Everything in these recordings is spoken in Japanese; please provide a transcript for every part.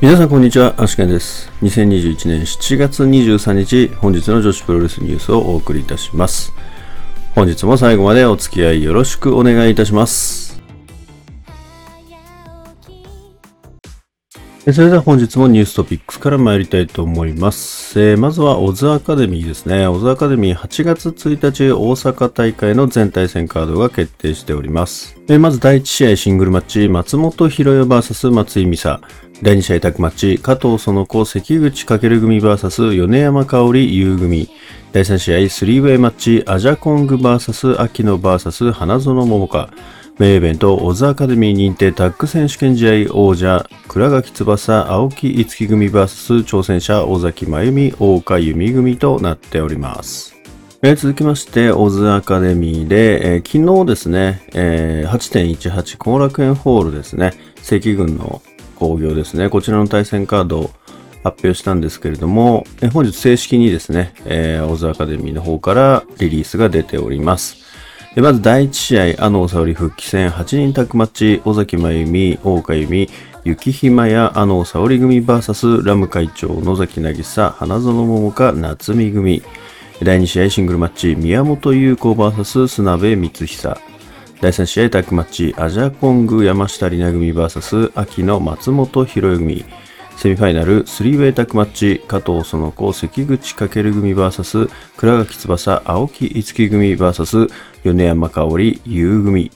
皆さんこんにちは、アシケンです。2021年7月23日、本日の女子プロレスニュースをお送りいたします。本日も最後までお付き合いよろしくお願いいたします。それでは本日もニューストピックスから参りたいと思います。えーまずはオズアカデミーですね。オズアカデミー8月1日大阪大会の全対戦カードが決定しております。えーまず第1試合シングルマッチ、松本博代 VS 松井美沙。第2試合タッグマッチ、加藤園子、関口翔組 VS 米山香織優組。第3試合スリーウェイマッチ、アジャコング VS 秋野 VS 花園桃香。メイベント、オズアカデミー認定タッグ選手権試合王者、倉垣翼、青木五木組 VS 挑戦者、尾崎真由美、大岡由美組となっております。続きまして、オズアカデミーで、えー昨日ですね、えー8.18後楽園ホールですね、赤軍の興行ですね、こちらの対戦カードを発表したんですけれども、えー本日正式にですね、えーオズアカデミーの方からリリースが出ております。でまず第1試合、あの沙織復帰戦8人タッグマッチ、尾崎真由美、大岡由美、雪ひまやあの沙織組 VS ラム会長、野崎渚、花園桃香、夏美組。第2試合シングルマッチ、宮本優子 VS 砂部光久。第3試合タッグマッチ、アジャコング山下里奈組 VS 秋の松本博代組。セミファイナル、スリーウェイタッグマッチ、加藤園子、関口翔組 VS 倉垣翼、青木五木組 VS 米山香織、優組。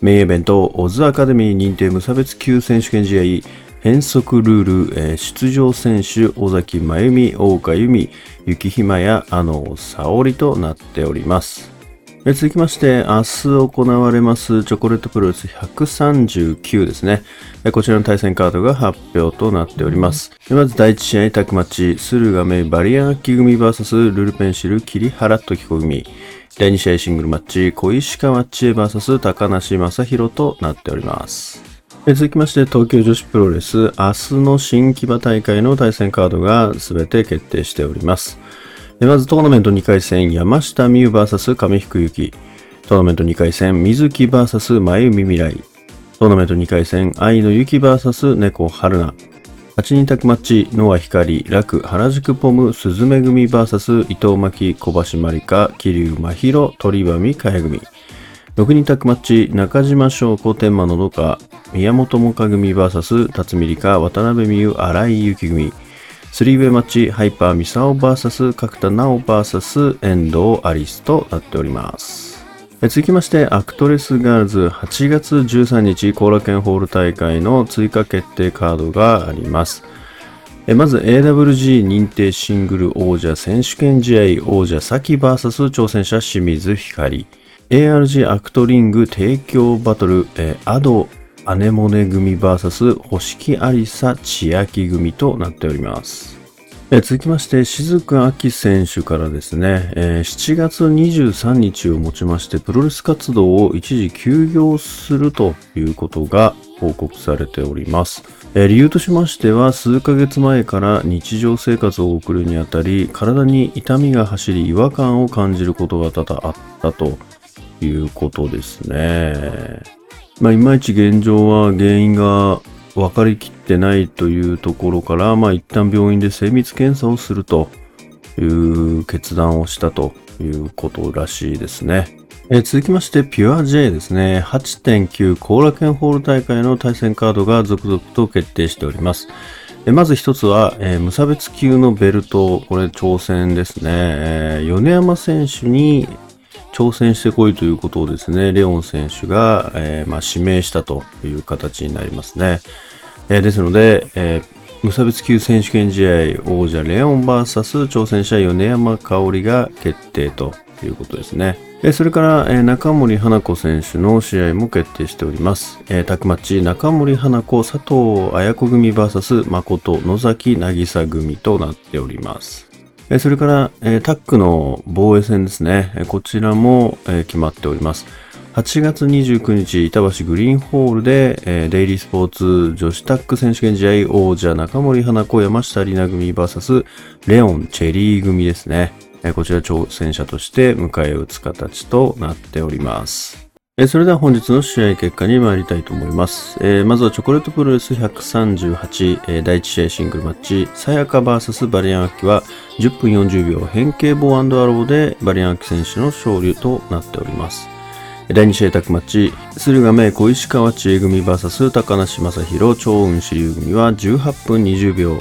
メインイベント、オズアカデミー認定無差別級選手権試合、変則ルール、えー出場選手、尾崎真由美、大岡由美、雪ひまや、あの、沙織となっております。続きまして、明日行われますチョコレートプロレス139ですね。こちらの対戦カードが発表となっております。まず第1試合タッグマチ、駿河メイバリアンキ組 VS ルルペンシル桐原時子組。第2試合シングルマッチ、小石川千恵 VS 高梨正宏となっております。続きまして、東京女子プロレス、明日の新木場大会の対戦カードが全て決定しております。まずトーナメント2回戦、山下美優 VS 上福由紀。トーナメント2回戦、水木 VS 前海未来。トーナメント2回戦、愛のゆき VS 猫春菜。8人タッグマッチ、ノア光、楽、原宿ポム、鈴芽組 VS 伊藤巻、小橋まりか、桐生真宙、鳥羽美香組。6人タッグマッチ、中島翔子、天満のどか、宮本もか組 VS 辰巳梨花、渡辺美優、荒井由紀組。スリーウェイマッチ、ハイパーミサオ VS 角田直 VS 遠藤アリスとなっております。続きまして、アクトレスガールズ8月13日後楽園ホール大会の追加決定カードがあります。まず AWG 認定シングル王者選手権試合王者サキ VS 挑戦者清水光 ARG アクトリング提供バトルえアドアネモネ組 VS 星木ありさ千秋組となっております。え続きまして、雫明選手からですね、えー7月23日をもちまして、プロレス活動を一時休業するということが報告されております。えー理由としましては、数ヶ月前から日常生活を送るにあたり、体に痛みが走り、違和感を感じることが多々あったということですね。まあ、いまいち現状は原因が分かりきってないというところから、まあ、一旦病院で精密検査をするという決断をしたということらしいですね。え続きまして、ピュア J ですね。8.9後楽園ホール大会の対戦カードが続々と決定しております。えまず一つは、えー無差別級のベルト、これ挑戦ですね。えー米山選手に挑戦してこいということをですね、レオン選手が、えーまあ、指名したという形になりますね。えーですので、えー無差別級選手権試合王者レオン VS 挑戦者米山香織が決定ということですね。それから、えー中森花子選手の試合も決定しております。えータッグマッチ中森花子佐藤綾子組 VS 誠野崎渚組となっております。それから、タッグの防衛戦ですね。こちらも、決まっております。8月29日、板橋グリーンホールで、えーデイリースポーツ女子タッグ選手権試合王者中森花子山下里奈組 VS レオンチェリー組ですね。えーこちら挑戦者として迎え撃つ形となっております。えそれでは本日の試合結果に参りたいと思います。えーまずはチョコレートプロレス138、えー第1試合シングルマッチ、さやか VS バリアンアキは10分40秒変形ボーアローでバリアンアキ選手の勝利となっております。第2試合タッグマッチ、駿河芽小石川千恵組 VS 高梨正宏超雲支流組は18分20秒、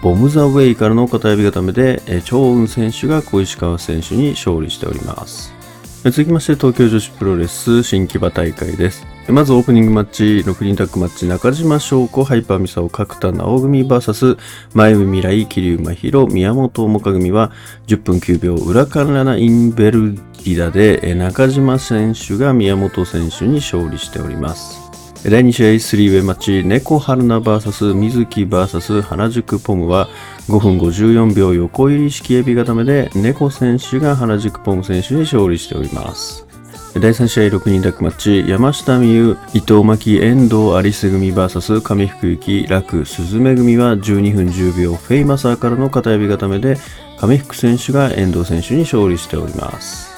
ボムザウェイからの片指固めで、超雲選手が小石川選手に勝利しております。続きまして東京女子プロレス新木場大会です。まずオープニングマッチ、6人タッグマッチ、中島翔子、ハイパーミサオ、角田直組 VS 前海未来、桐生真宙、宮本桃香組は10分9秒、裏カンラナインベルギダで中島選手が宮本選手に勝利しております。第2試合スリーウェイマッチ、猫春菜 VS 水木 VS 原宿ポムは5分54秒横入り式エビ固めで猫選手が原宿ポム選手に勝利しております。第3試合6人タッグマッチ、山下美優、伊藤真希、遠藤アリス組 VS 上福幸、楽、鈴芽組は12分10秒フェイマサーからの片指固めで上福選手が遠藤選手に勝利しております。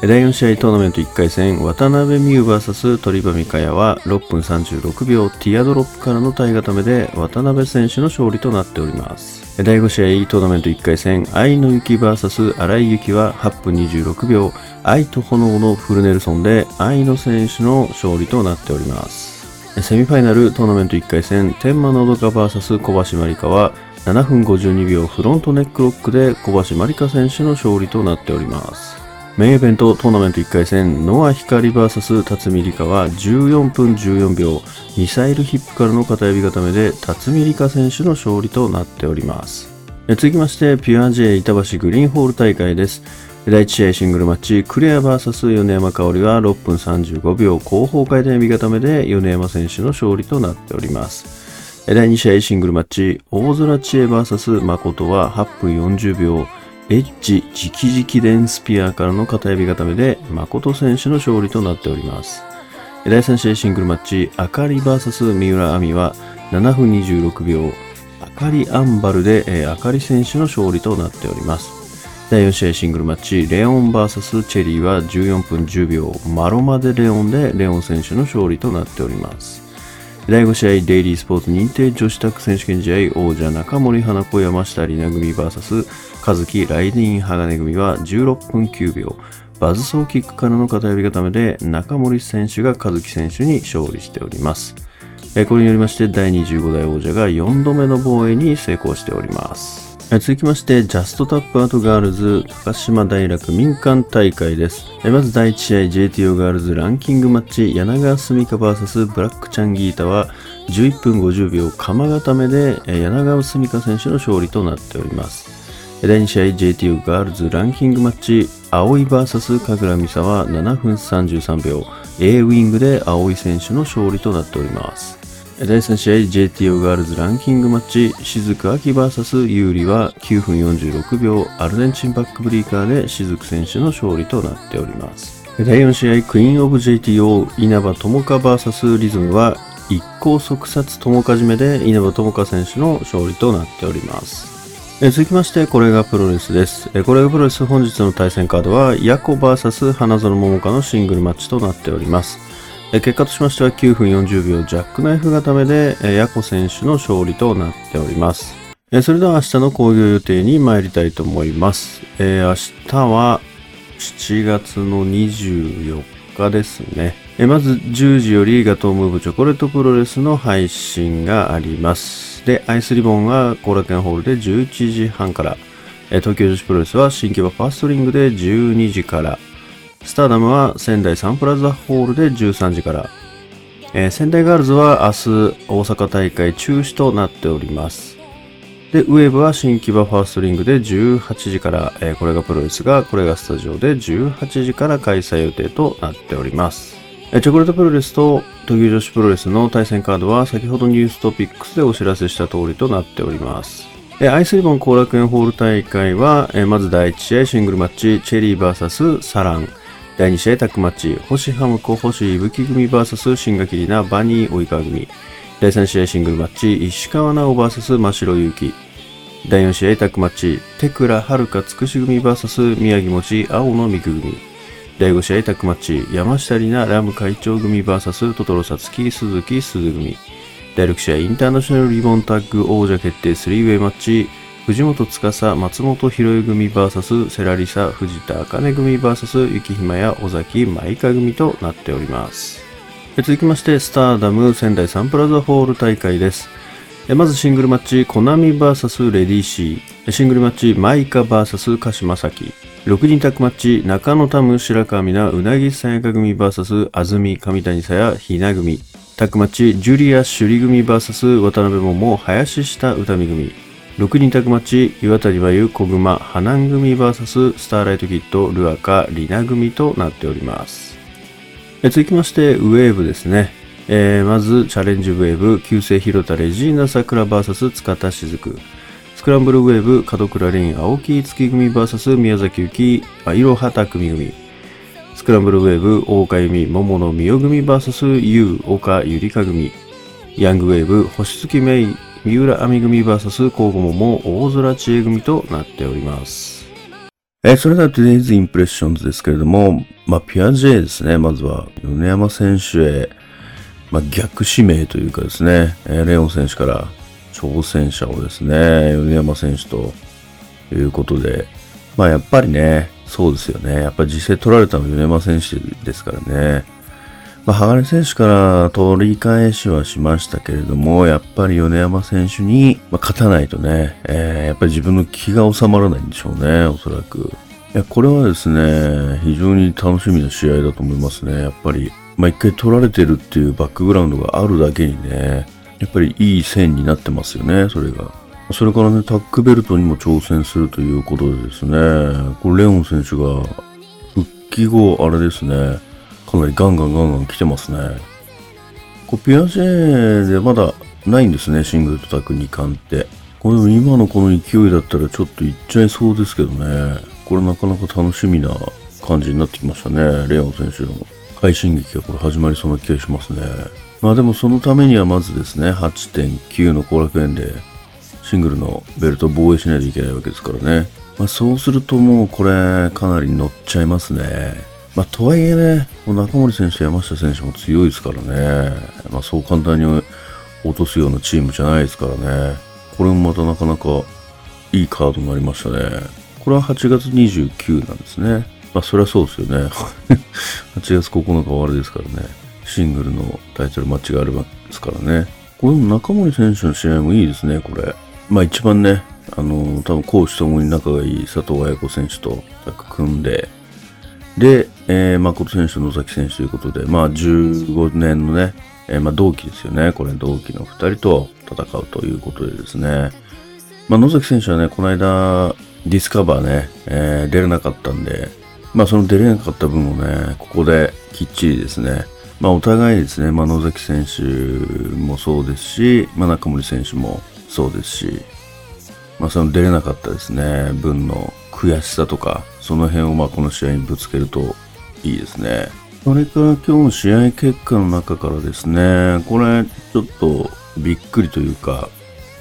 第4試合トーナメント1回戦、渡辺美優 VS 鳥羽美香也は6分36秒ティアドロップからの体固めで渡辺選手の勝利となっております。第5試合トーナメント1回戦、愛の雪 VS 荒井由紀は8分26秒、愛と炎のフルネルソンで愛の選手の勝利となっております。セミファイナルトーナメント1回戦、天満のどか VS 小橋まりかは7分52秒フロントネックロックで小橋まりか選手の勝利となっております。メインイベントトーナメント1回戦、ノア光 VS 辰巳梨花は14分14秒、ミサイルヒップからの片指固めで辰巳梨花選手の勝利となっております。続きまして、ピュア J 板橋グリーンホール大会です。第1試合シングルマッチ、クレア VS 米山香織は6分35秒、後方回転指固めで米山選手の勝利となっております。第2試合シングルマッチ、大空知恵 VS 誠は8分40秒、エッジ直々電スピアからの片指固めで誠選手の勝利となっております。第3試合シングルマッチ、あかり VS 三浦亜美は7分26秒、あかりアンバルで、えーあかり選手の勝利となっております。第4試合シングルマッチ、レオン VS チェリーは14分10秒、マロマでレオンでレオン選手の勝利となっております。第5試合デイリースポーツ認定女子タッグ選手権試合王者中森花子山下里奈組 VS 和樹ライディン鋼組は16分9秒バズソーキックからの片指固めで中森選手が和樹選手に勝利しておりますこれによりまして第25代王者が4度目の防衛に成功しております続きまして、ジャストタップアウトガールズ高島平区民館大会です。まず第1試合 JTO ガールズランキングマッチ柳川澄香 VS ブラックチャンギータは11分50秒釜固めで柳川澄香選手の勝利となっております。第2試合 JTO ガールズランキングマッチ葵 VS 神楽美沙は7分33秒。A ウィングで葵選手の勝利となっております。第3試合 JTO ガールズランキングマッチ雫秋 VS 有利は9分46秒アルゼンチンバックブリーカーで雫選手の勝利となっております。第4試合クイーンオブ JTO 稲葉友香 VS リズムは一向即殺友香締めで稲葉友香選手の勝利となっております。え続きまして、これがプロレスです。えこれがプロレス本日の対戦カードは、ヤコ VS 花園桃香のシングルマッチとなっております。え結果としましては9分40秒ジャックナイフ固めで、ヤコ選手の勝利となっております。えそれでは明日の興行予定に参りたいと思います。え明日は7月の24日ですね。えまず10時よりガトームーブチョコレートプロレスの配信があります。で、アイスリボンは後楽園ホールで11時半から、え東京女子プロレスは新木場ファーストリングで12時から、スターダムは仙台サンプラザホールで13時から、えー仙台ガールズは明日大阪大会中止となっております。で、ウェーブは新木場ファーストリングで18時から、えーこれがプロレスが、これがスタジオで18時から開催予定となっております。チョコレートプロレスと東京女子プロレスの対戦カードは先ほどニューストピックスでお知らせした通りとなっております。アイスリボン後楽園ホール大会は、まず第1試合シングルマッチ、チェリー VS サラン。第2試合タッグマッチ、星ハムコ星いぶき組 VS 新垣里奈バニー及川組。第3試合シングルマッチ、石川直 VS 真城祐希。第4試合タッグマッチ、テクラ遥かつくし組 VS 宮城持ち青野美久組。第5試合タックマッチ、山下里奈ラム会長組 VS トトロサツキ鈴木鈴組。第6試合インターナショナルリボンタッグ王者決定3ウェイマッチ、藤本司松本博恵組 VS セラリサ藤田茜組 VS 雪ひまや尾崎舞香組となっております。続きまして、スターダム仙台サンプラザホール大会です。まずシングルマッチ、コナミ VS レディーシー。シングルマッチ、マイカ VS 鹿島崎。6人タッグマッチ、中野タム白川美奈うなぎさやか組 VS 安住上谷さやひな組。タッグマッチ、ジュリア首里組 VS 渡辺桃林下歌見組。6人タッグマッチ、岩谷真由小熊花組 VS スターライトキッドルアカリナ組となっております。え続きまして、ウェーブですね。えー、まず、チャレンジウェーブ、旧姓広田レジーナ桜 VS 塚田雫。スクランブルウェーブ、門倉凛、青木月組 VS 宮崎幸、いろはた組組。スクランブルウェーブ、大岡由美、桃野美代組 VS 優、岡ゆりか組。ヤングウェーブ、星月芽衣、三浦亜美組 VS 交互桃、大空知恵組となっております。えー、それでは Today's Impressions ですけれども、まあ、ピアジェですね。まずは、米山選手へ、まあ、逆指名というかですね、え、レオン選手から挑戦者をですね、米山選手ということで、まあ、やっぱりね、そうですよね。やっぱり実際取られたのは米山選手ですからね。まあ、鋼選手から取り返しはしましたけれども、やっぱり米山選手に、ま勝たないとね、えー、やっぱり自分の気が収まらないんでしょうね、おそらく。いや、これはですね、非常に楽しみな試合だと思いますね。やっぱり、まあ、一回取られてるっていうバックグラウンドがあるだけにね、やっぱりいい線になってますよね、それが。それからね、タックベルトにも挑戦するということでですね、これレオン選手が復帰後、あれですね、かなりガンガンガンガン来てますね。こうピアジェでまだないんですね、シングルとタック2冠って。これも今のこの勢いだったらちょっといっちゃいそうですけどね。これなかなか楽しみな感じになってきましたね。レオン選手の快進撃がこれ始まりそうな気がしますね。まあでもそのためにはまずですね、8.9の後楽園でシングルのベルト防衛しないといけないわけですからね。まあそうするともうこれかなり乗っちゃいますね。まあ、とはいえね、中森選手、山下選手も強いですからね、まあ、そう簡単に落とすようなチームじゃないですからね、これもまたなかなかいいカードになりましたね。これは8月29なんですね。まあ、そりゃそうですよね。8月9日終わりですからね。シングルのタイトルマッチがあるわけですからね。この中森選手の試合もいいですね、これ。まあ一番ね、あの、多分講師ともに仲がいい佐藤綾子選手と組んで、で、えー、誠選手、野崎選手ということで、まあ、15年のね、えー、まあ、同期ですよね。これ、同期の2人と戦うということでですね。まあ、野崎選手はね、この間、ディスカバーね、えー、出れなかったんで、まあ、その出れなかった分をね、ここできっちりですね、まあ、お互いですね、まあ、野崎選手もそうですし、まあ、中森選手もそうですし、まあ、その出れなかったですね、分の悔しさとか、その辺をまあこの試合にぶつけるといいですね。それから今日の試合結果の中からですね、これちょっとびっくりというか、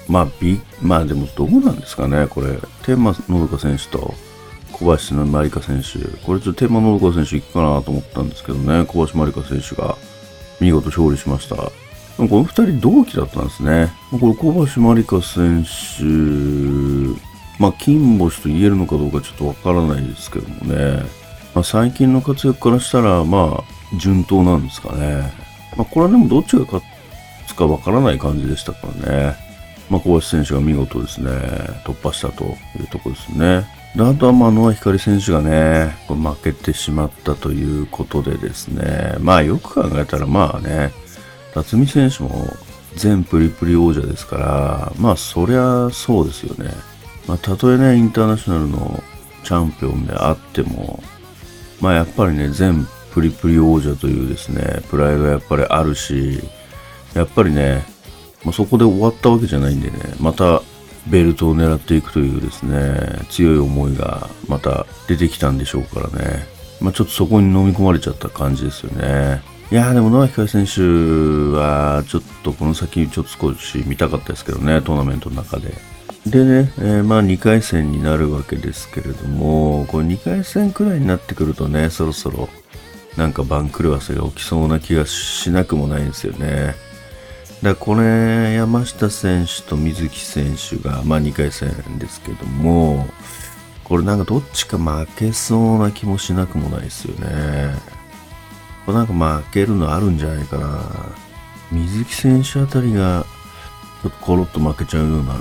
まあび、まあでもどうなんですかね、これ、天満のどか選手と小林のまりか選手、これちょっと天満のどか選手いくかなと思ったんですけどね、小林まりか選手が見事勝利しました。この2人同期だったんですね。これ小林まりか選手まあ、金星と言えるのかどうかちょっとわからないですけどもね。まあ、最近の活躍からしたら、まあ、順当なんですかね。まあ、これはでもどっちが勝つかわからない感じでしたからね。まあ、小林選手が見事ですね、突破したというところですね。あとは、まあ、野光選手がね、負けてしまったということでですね、まあ、よく考えたら、まあね、辰巳選手も全プリプリ王者ですから、まあ、そりゃそうですよね。まあ、たとえね、インターナショナルのチャンピオンであっても、まあやっぱりね、全プリプリ王者というですね、プライドやっぱりあるし、やっぱりね、まあ、そこで終わったわけじゃないんでね、またベルトを狙っていくというですね、強い思いがまた出てきたんでしょうからね。まあ、ちょっとそこに飲み込まれちゃった感じですよね。いやーでも野脇海選手はちょっとこの先ちょっと少し見たかったですけどね、トーナメントの中で。でね、えー、まあ2回戦になるわけですけれども、これ2回戦くらいになってくるとね、そろそろなんか番狂わせが起きそうな気がしなくもないんですよね。だこれ、山下選手と水木選手が、まあ2回戦ですけども、これなんかどっちか負けそうな気もしなくもないですよね。これなんか負けるのあるんじゃないかな。水木選手あたりが、ちょっとコロッと負けちゃうような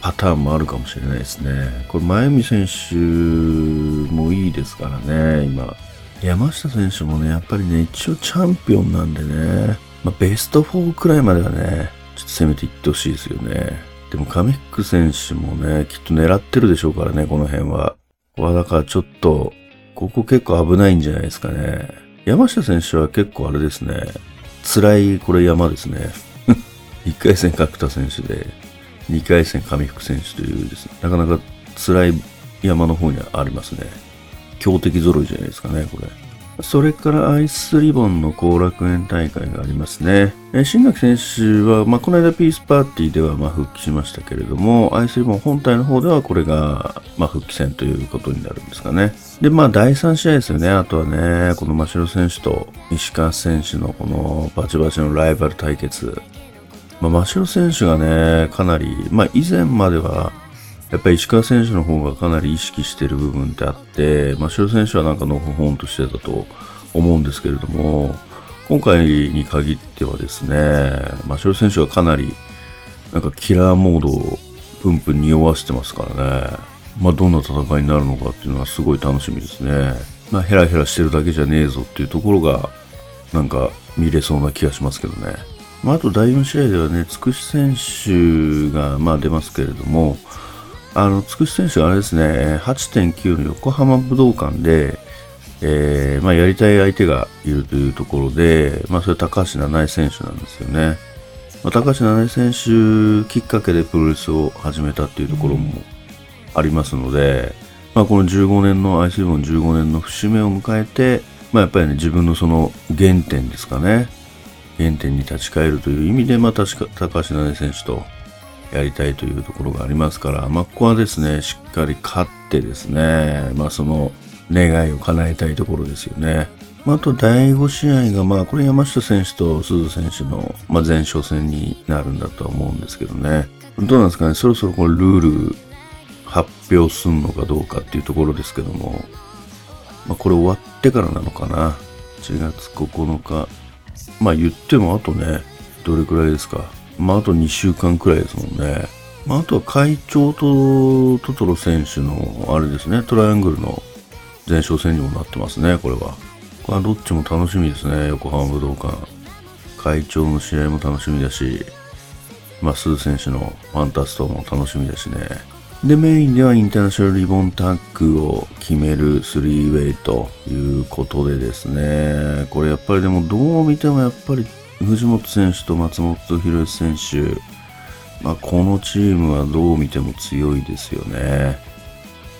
パターンもあるかもしれないですね。これ、前海選手もいいですからね、今。山下選手もね、やっぱりね、一応チャンピオンなんでね、まあ、ベスト4くらいまではね、ちょっと攻めていってほしいですよね。でも、カミック選手もね、きっと狙ってるでしょうからね、この辺は。ここはだからちょっと、ここ結構危ないんじゃないですかね。山下選手は結構あれですね、辛い、これ山ですね。1回戦角田選手で、2回戦上福選手というですね、なかなか辛い山の方にはありますね。強敵揃いじゃないですかね、これ。それからアイスリボンの後楽園大会がありますね。え新垣選手は、まあ、この間ピースパーティーではま復帰しましたけれども、アイスリボン本体の方ではこれがま復帰戦ということになるんですかね。で、まあ第3試合ですよね。あとはね、この真城選手と石川選手のこのバチバチのライバル対決。まあ、真城選手がね、かなり、まあ以前まではやっぱり石川選手の方がかなり意識している部分ってあって、まあ、城選手はなんかのほほんとしてたと思うんですけれども、今回に限ってはですね、まあ、城選手はかなりなんかキラーモードをプンプン匂わせてますからね、まあ、どんな戦いになるのかっていうのはすごい楽しみですね。まあ、ヘラヘラしてるだけじゃねえぞっていうところが、なんか見れそうな気がしますけどね。まあ、あと第4試合ではね、つくし選手がまあ出ますけれども、あの、つくし選手はあれですね、8.9の横浜武道館で、えー、まあ、やりたい相手がいるというところで、まあ、それ高橋七重選手なんですよね。まあ、高橋七重選手きっかけでプロレスを始めたっていうところもありますので、まあ、この15年の、アイスリボン15年の節目を迎えて、まあ、やっぱりね、自分のその原点ですかね。原点に立ち返るという意味で、まあ、確か高橋七重選手と、やりたいというところがありますから、まあ、ここはですね、しっかり勝ってですね、まあ、その願いを叶えたいところですよね。まあ、あと第5試合が、まあ、これ山下選手と鈴選手の、まあ、前哨戦になるんだとは思うんですけどね。どうなんですかね、そろそろこれルール発表すんのかどうかっていうところですけども、まあ、これ終わってからなのかな。1月9日。まあ言ってもあとね、どれくらいですか。まあ、あと2週間くらいですもんね。まあ、あとは会長とトトロ選手の、あれですね、トライアングルの前哨戦にもなってますね、これは。これはどっちも楽しみですね、横浜武道館。会長の試合も楽しみだし、まあ、スー選手のファンタストも楽しみだしね。で、メインではインターナショナルリボンタッグを決めるスリーウェイということでですね、これやっぱりでもどう見てもやっぱり藤本選手と松本博選手、まあ、このチームはどう見ても強いですよね。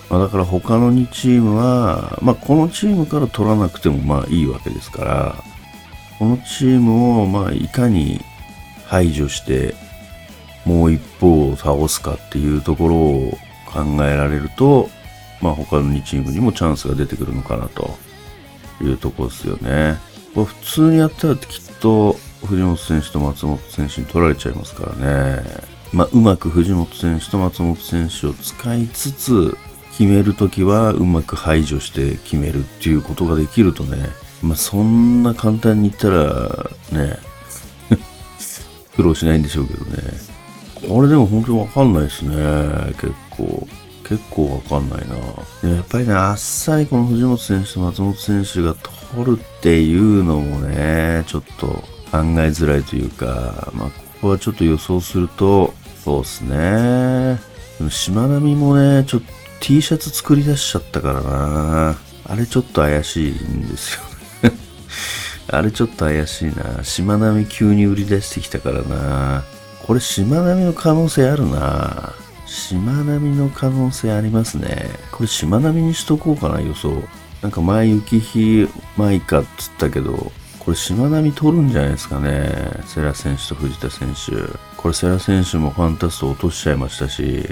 まあ、だから他の2チームは、まあ、このチームから取らなくてもまあいいわけですから、このチームをまあいかに排除してもう一方を倒すかっていうところを考えられると、まあ、他の2チームにもチャンスが出てくるのかなというところですよね。普通にやったらきっと藤本選手と松本選手に取られちゃいますからね。まあ、うまく藤本選手と松本選手を使いつつ、決めるときはうまく排除して決めるっていうことができるとね、まあ、そんな簡単に言ったら、ね、苦労しないんでしょうけどね。これでも本当にわかんないですね、結構。結構わかんないな。やっぱりね、あっさりこの藤本選手と松本選手が取るっていうのもね、ちょっと考えづらいというか、まあ、ここはちょっと予想すると、そうですね。でも、しまなみもね、ちょっと T シャツ作り出しちゃったからな。あれちょっと怪しいんですよ。あれちょっと怪しいな。しまなみ急に売り出してきたからな。これしまなみの可能性あるな。しまなみの可能性ありますね。これしまなみにしとこうかな、予想。なんか前雪日舞かっつったけど、これ、しまなみ取るんじゃないですかね。セラ選手と藤田選手。これ、セラ選手もファンタスト落としちゃいましたし、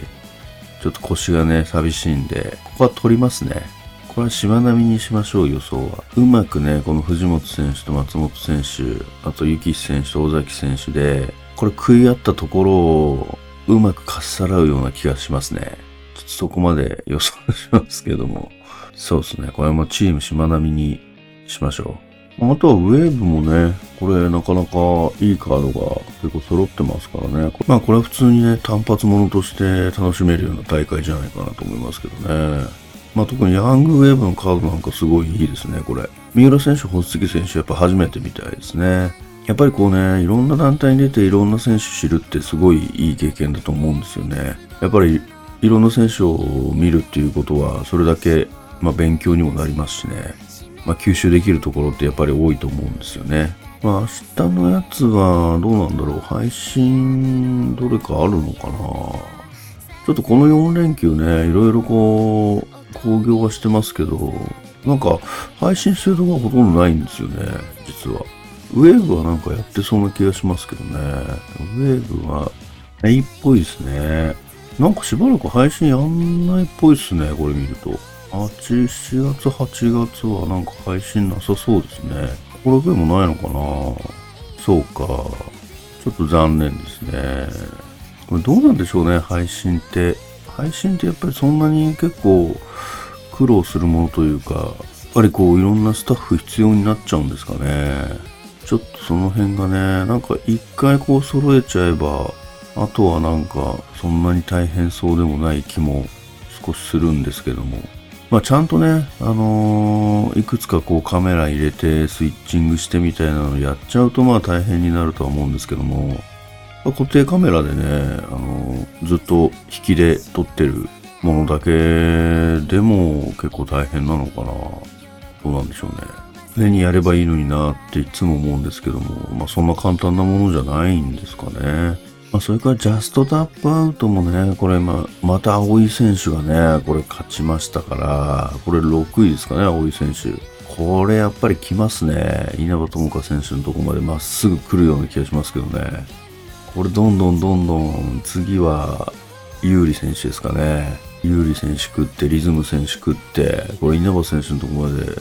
ちょっと腰がね、寂しいんで、ここは取りますね。これはしまなみにしましょう、予想は。うまくね、この藤本選手と松本選手、あと幸選手と尾崎選手で、これ食い合ったところをうまくかっさらうような気がしますね。ちょっとそこまで予想しますけども。そうですね。これもチームしまなみにしましょう。あとはウェーブもね、これなかなかいいカードが結構揃ってますからね。まあこれは普通にね、単発ものとして楽しめるような大会じゃないかなと思いますけどね。まあ特にヤングウェーブのカードなんかすごいいいですね、これ。三浦選手、星月選手、やっぱ初めてみたいですね。やっぱりこうね、いろんな団体に出ていろんな選手知るってすごいいい経験だと思うんですよね。やっぱりいろんな選手を見るっていうことは、それだけ、まあ、勉強にもなりますしね。まあ、吸収できるところってやっぱり多いと思うんですよね。まあ、明日のやつはどうなんだろう。配信、どれかあるのかなちょっとこの4連休ね、いろいろこう、興行はしてますけど、なんか、配信してるところほとんどないんですよね、実は。ウェーブはなんかやってそうな気がしますけどね。ウェーブは、いいっぽいですね。なんかしばらく配信やんないっぽいっすね、これ見ると。8、7月、8月はなんか配信なさそうですね。これでもないのかなそうか。ちょっと残念ですね。これどうなんでしょうね、配信って。配信ってやっぱりそんなに結構苦労するものというか、やっぱりこういろんなスタッフ必要になっちゃうんですかね。ちょっとその辺がね、なんか一回こう揃えちゃえば、あとはなんかそんなに大変そうでもない気も少しするんですけども。まあちゃんとね、あのー、いくつかこうカメラ入れてスイッチングしてみたいなのやっちゃうとまあ大変になるとは思うんですけども、まあ、固定カメラでね、あのー、ずっと引きで撮ってるものだけでも結構大変なのかな。どうなんでしょうね。常にやればいいのになっていつも思うんですけども、まあそんな簡単なものじゃないんですかね。まあそれからジャストタップアウトもね、これま、また青井選手がね、これ勝ちましたから、これ6位ですかね、青井選手。これやっぱり来ますね。稲葉友香選手のとこまでまっすぐ来るような気がしますけどね。これどんどんどんどん次は有利選手ですかね。有利選手食って、リズム選手食って、これ稲葉選手のとこまで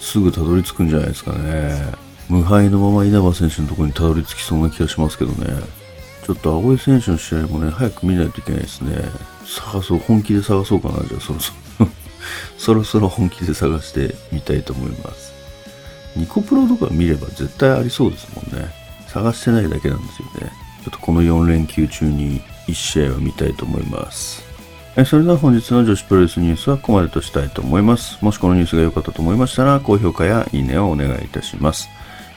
すぐたどり着くんじゃないですかね。無敗のまま稲葉選手のところにたどり着きそうな気がしますけどね。ちょっと青井選手の試合もね、早く見ないといけないですね。探そう、本気で探そうかな、じゃあそろそろ そろそろ本気で探してみたいと思います。ニコプロとか見れば絶対ありそうですもんね。探してないだけなんですよね。ちょっとこの4連休中に1試合は見たいと思います。それでは本日の女子プロレスニュースはここまでとしたいと思います。もしこのニュースが良かったと思いましたら、高評価やいいねをお願いいたします。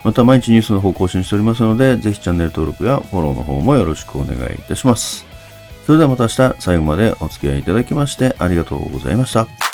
また毎日ニュースの方更新しておりますので、ぜひチャンネル登録やフォローの方もよろしくお願いいたします。それではまた明日最後までお付き合いいただきましてありがとうございました。